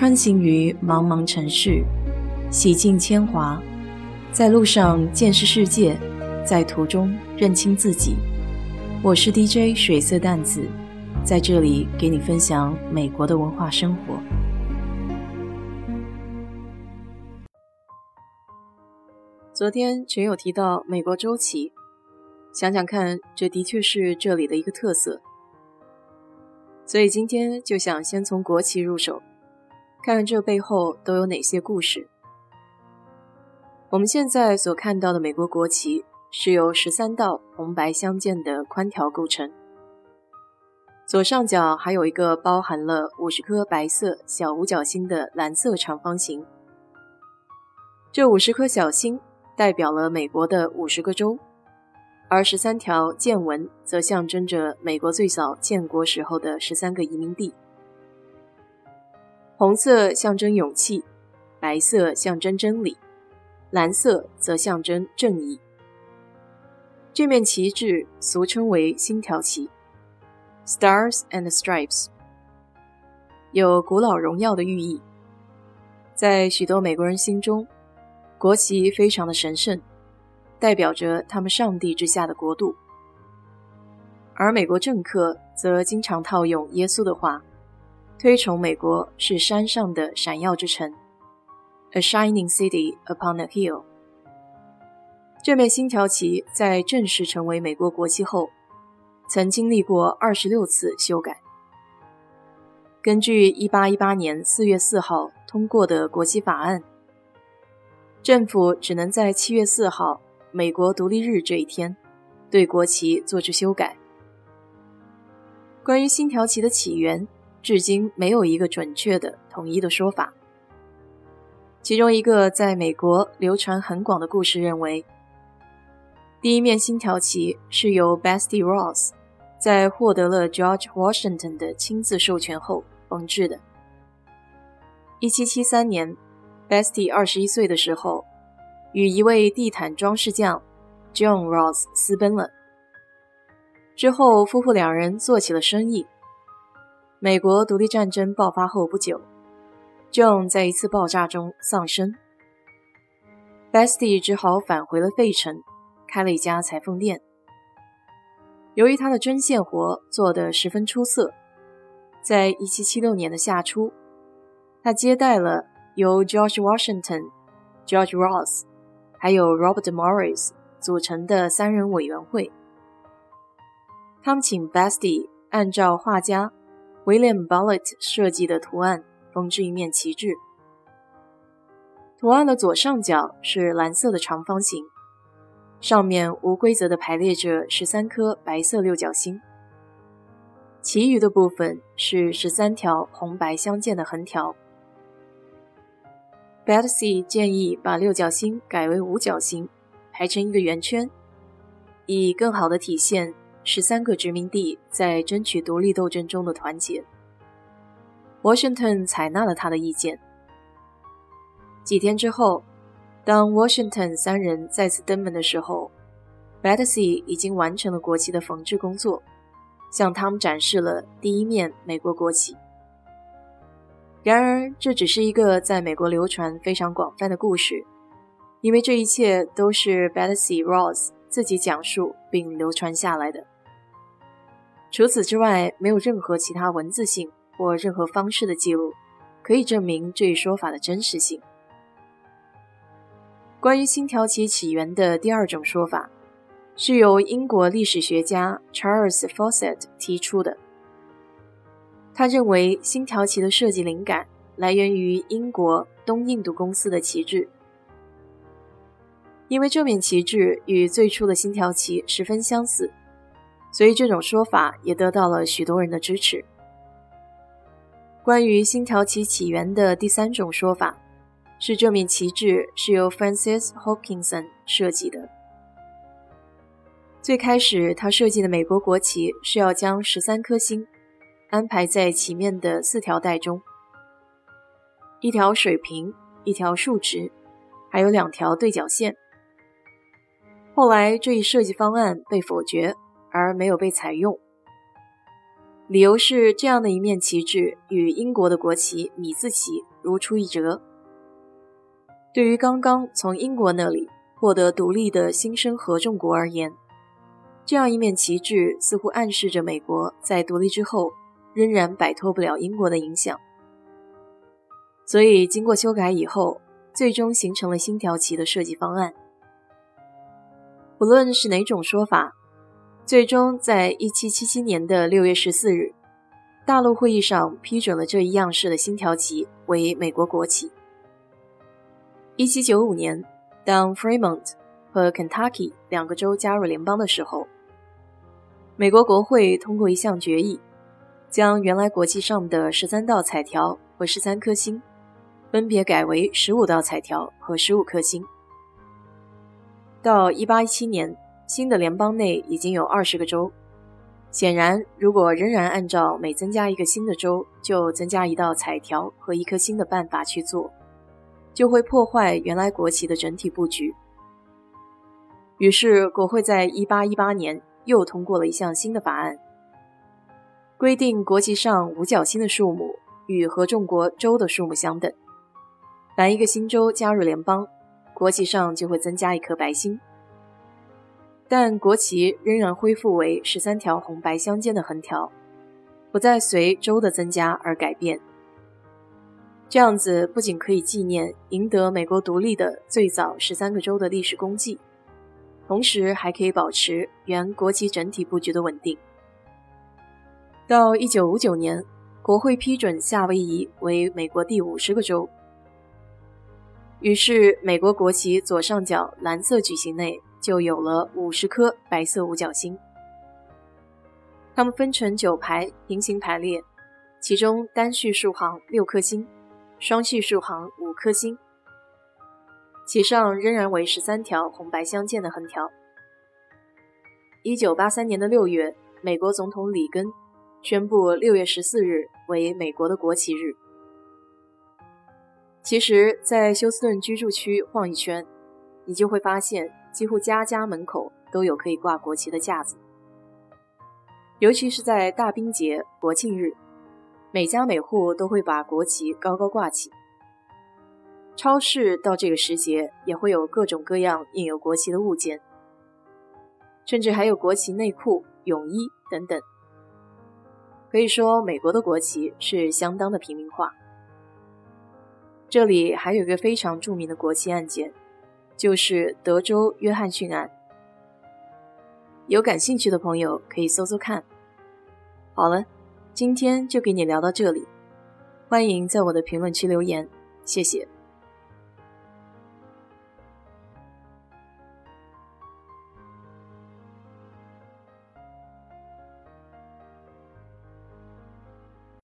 穿行于茫茫城市，洗尽铅华，在路上见识世界，在途中认清自己。我是 DJ 水色淡子，在这里给你分享美国的文化生活。昨天群友提到美国周旗，想想看，这的确是这里的一个特色。所以今天就想先从国旗入手。看看这背后都有哪些故事。我们现在所看到的美国国旗是由十三道红白相间的宽条构成，左上角还有一个包含了五十颗白色小五角星的蓝色长方形。这五十颗小星代表了美国的五十个州，而十三条箭纹则象征着美国最早建国时候的十三个移民地。红色象征勇气，白色象征真理，蓝色则象征正义。这面旗帜俗称为星条旗 （Stars and Stripes），有古老荣耀的寓意。在许多美国人心中，国旗非常的神圣，代表着他们上帝之下的国度。而美国政客则经常套用耶稣的话。推崇美国是山上的闪耀之城，A shining city upon a hill。这面星条旗在正式成为美国国旗后，曾经历过二十六次修改。根据一八一八年四月四号通过的国旗法案，政府只能在七月四号美国独立日这一天对国旗做出修改。关于星条旗的起源。至今没有一个准确的统一的说法。其中一个在美国流传很广的故事认为，第一面星条旗是由 Bestie Ross 在获得了 George Washington 的亲自授权后缝制的。1773年，Bestie 二十一岁的时候，与一位地毯装饰匠 John Ross 私奔了。之后，夫妇两人做起了生意。美国独立战争爆发后不久，John 在一次爆炸中丧生，Bestie 只好返回了费城，开了一家裁缝店。由于他的针线活做得十分出色，在1776年的夏初，他接待了由 George Washington、George Ross 还有 Robert Morris 组成的三人委员会，他们请 Bestie 按照画家。William Bullitt 设计的图案缝制一面旗帜，图案的左上角是蓝色的长方形，上面无规则地排列着十三颗白色六角星，其余的部分是十三条红白相间的横条。Betsy 建议把六角星改为五角星，排成一个圆圈，以更好地体现。十三个殖民地在争取独立斗争中的团结。Washington 采纳了他的意见。几天之后，当 Washington 三人再次登门的时候，Betsy 已经完成了国旗的缝制工作，向他们展示了第一面美国国旗。然而，这只是一个在美国流传非常广泛的故事，因为这一切都是 Betsy Ross 自己讲述并流传下来的。除此之外，没有任何其他文字性或任何方式的记录可以证明这一说法的真实性。关于星条旗起源的第二种说法，是由英国历史学家 Charles Fawcett 提出的。他认为星条旗的设计灵感来源于英国东印度公司的旗帜，因为这面旗帜与最初的星条旗十分相似。所以这种说法也得到了许多人的支持。关于星条旗起源的第三种说法，是这面旗帜是由 Francis Hopkinson 设计的。最开始，他设计的美国国旗是要将十三颗星安排在旗面的四条带中，一条水平，一条竖直，还有两条对角线。后来，这一设计方案被否决。而没有被采用，理由是这样的一面旗帜与英国的国旗米字旗如出一辙。对于刚刚从英国那里获得独立的新生合众国而言，这样一面旗帜似乎暗示着美国在独立之后仍然摆脱不了英国的影响。所以，经过修改以后，最终形成了星条旗的设计方案。不论是哪种说法，最终在1777年的6月14日，大陆会议上批准了这一样式的星条旗为美国国旗。1795年，当 Fremont 和 Kentucky 两个州加入联邦的时候，美国国会通过一项决议，将原来国旗上的十三道彩条和十三颗星，分别改为十五道彩条和十五颗星。到一八一七年，新的联邦内已经有二十个州。显然，如果仍然按照每增加一个新的州就增加一道彩条和一颗星的办法去做，就会破坏原来国旗的整体布局。于是，国会在一八一八年又通过了一项新的法案，规定国旗上五角星的数目与合众国州的数目相等。凡一个新州加入联邦，国旗上就会增加一颗白星，但国旗仍然恢复为十三条红白相间的横条，不再随州的增加而改变。这样子不仅可以纪念赢得美国独立的最早十三个州的历史功绩，同时还可以保持原国旗整体布局的稳定。到一九五九年，国会批准夏威夷为美国第五十个州。于是，美国国旗左上角蓝色矩形内就有了五十颗白色五角星，它们分成九排平行排列，其中单序数行六颗星，双序数行五颗星，其上仍然为十三条红白相间的横条。一九八三年的六月，美国总统里根宣布六月十四日为美国的国旗日。其实，在休斯顿居住区晃一圈，你就会发现，几乎家家门口都有可以挂国旗的架子。尤其是在大冰节、国庆日，每家每户都会把国旗高高挂起。超市到这个时节也会有各种各样印有国旗的物件，甚至还有国旗内裤、泳衣等等。可以说，美国的国旗是相当的平民化。这里还有一个非常著名的国旗案件，就是德州约翰逊案。有感兴趣的朋友可以搜搜看。好了，今天就给你聊到这里，欢迎在我的评论区留言，谢谢。